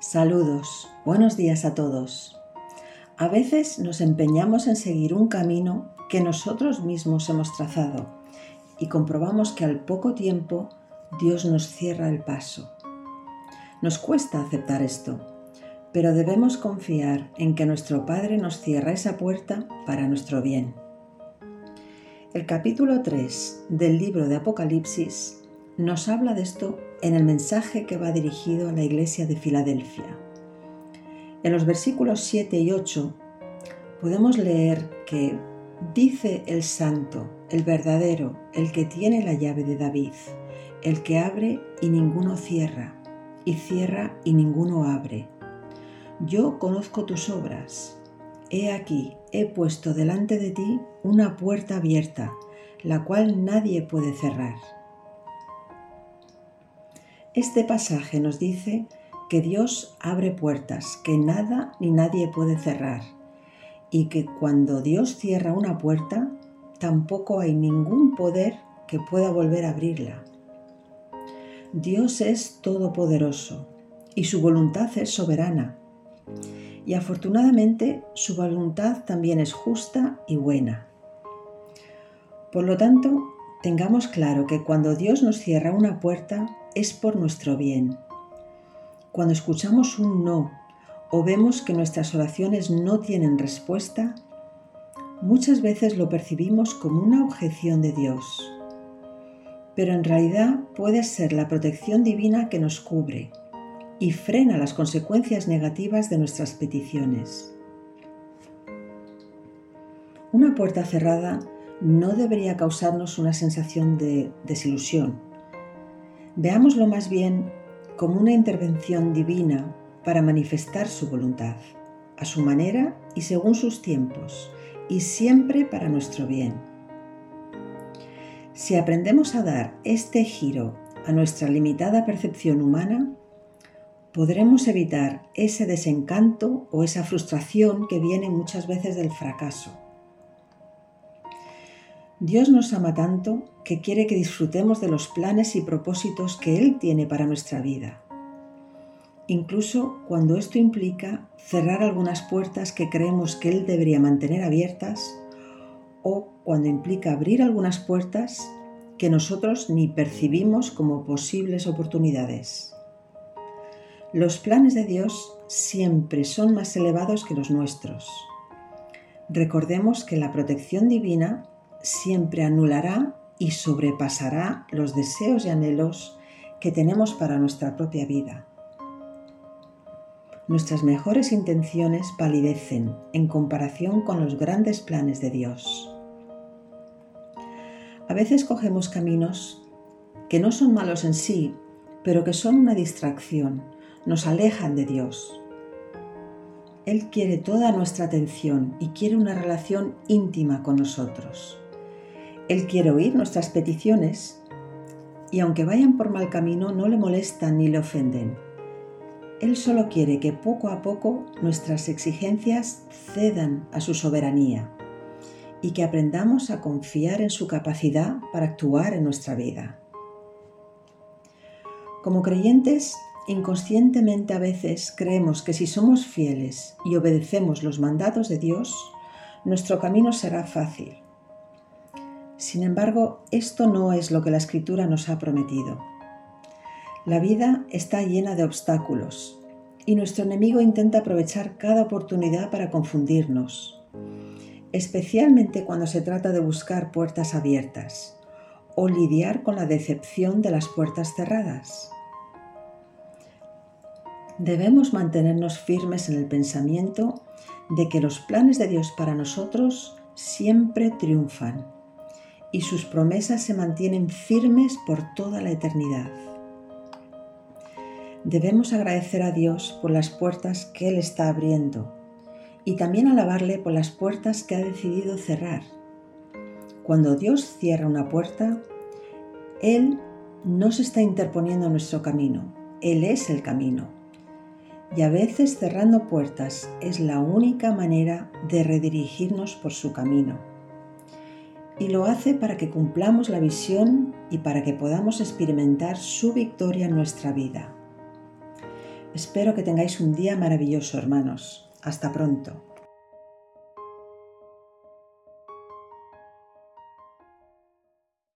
Saludos, buenos días a todos. A veces nos empeñamos en seguir un camino que nosotros mismos hemos trazado y comprobamos que al poco tiempo Dios nos cierra el paso. Nos cuesta aceptar esto, pero debemos confiar en que nuestro Padre nos cierra esa puerta para nuestro bien. El capítulo 3 del libro de Apocalipsis nos habla de esto en el mensaje que va dirigido a la iglesia de Filadelfia. En los versículos 7 y 8 podemos leer que dice el santo, el verdadero, el que tiene la llave de David, el que abre y ninguno cierra, y cierra y ninguno abre. Yo conozco tus obras. He aquí, he puesto delante de ti una puerta abierta, la cual nadie puede cerrar este pasaje nos dice que Dios abre puertas que nada ni nadie puede cerrar y que cuando Dios cierra una puerta, tampoco hay ningún poder que pueda volver a abrirla. Dios es todopoderoso y su voluntad es soberana. Y afortunadamente su voluntad también es justa y buena. Por lo tanto, tengamos claro que cuando Dios nos cierra una puerta, es por nuestro bien. Cuando escuchamos un no o vemos que nuestras oraciones no tienen respuesta, muchas veces lo percibimos como una objeción de Dios. Pero en realidad puede ser la protección divina que nos cubre y frena las consecuencias negativas de nuestras peticiones. Una puerta cerrada no debería causarnos una sensación de desilusión Veámoslo más bien como una intervención divina para manifestar su voluntad, a su manera y según sus tiempos, y siempre para nuestro bien. Si aprendemos a dar este giro a nuestra limitada percepción humana, podremos evitar ese desencanto o esa frustración que viene muchas veces del fracaso. Dios nos ama tanto que quiere que disfrutemos de los planes y propósitos que Él tiene para nuestra vida. Incluso cuando esto implica cerrar algunas puertas que creemos que Él debería mantener abiertas o cuando implica abrir algunas puertas que nosotros ni percibimos como posibles oportunidades. Los planes de Dios siempre son más elevados que los nuestros. Recordemos que la protección divina siempre anulará y sobrepasará los deseos y anhelos que tenemos para nuestra propia vida. Nuestras mejores intenciones palidecen en comparación con los grandes planes de Dios. A veces cogemos caminos que no son malos en sí, pero que son una distracción, nos alejan de Dios. Él quiere toda nuestra atención y quiere una relación íntima con nosotros. Él quiere oír nuestras peticiones y aunque vayan por mal camino no le molestan ni le ofenden. Él solo quiere que poco a poco nuestras exigencias cedan a su soberanía y que aprendamos a confiar en su capacidad para actuar en nuestra vida. Como creyentes, inconscientemente a veces creemos que si somos fieles y obedecemos los mandatos de Dios, nuestro camino será fácil sin embargo, esto no es lo que la escritura nos ha prometido. La vida está llena de obstáculos y nuestro enemigo intenta aprovechar cada oportunidad para confundirnos, especialmente cuando se trata de buscar puertas abiertas o lidiar con la decepción de las puertas cerradas. Debemos mantenernos firmes en el pensamiento de que los planes de Dios para nosotros siempre triunfan y sus promesas se mantienen firmes por toda la eternidad. Debemos agradecer a Dios por las puertas que Él está abriendo y también alabarle por las puertas que ha decidido cerrar. Cuando Dios cierra una puerta, Él no se está interponiendo en nuestro camino, Él es el camino. Y a veces cerrando puertas es la única manera de redirigirnos por su camino y lo hace para que cumplamos la visión y para que podamos experimentar su victoria en nuestra vida. Espero que tengáis un día maravilloso, hermanos. Hasta pronto.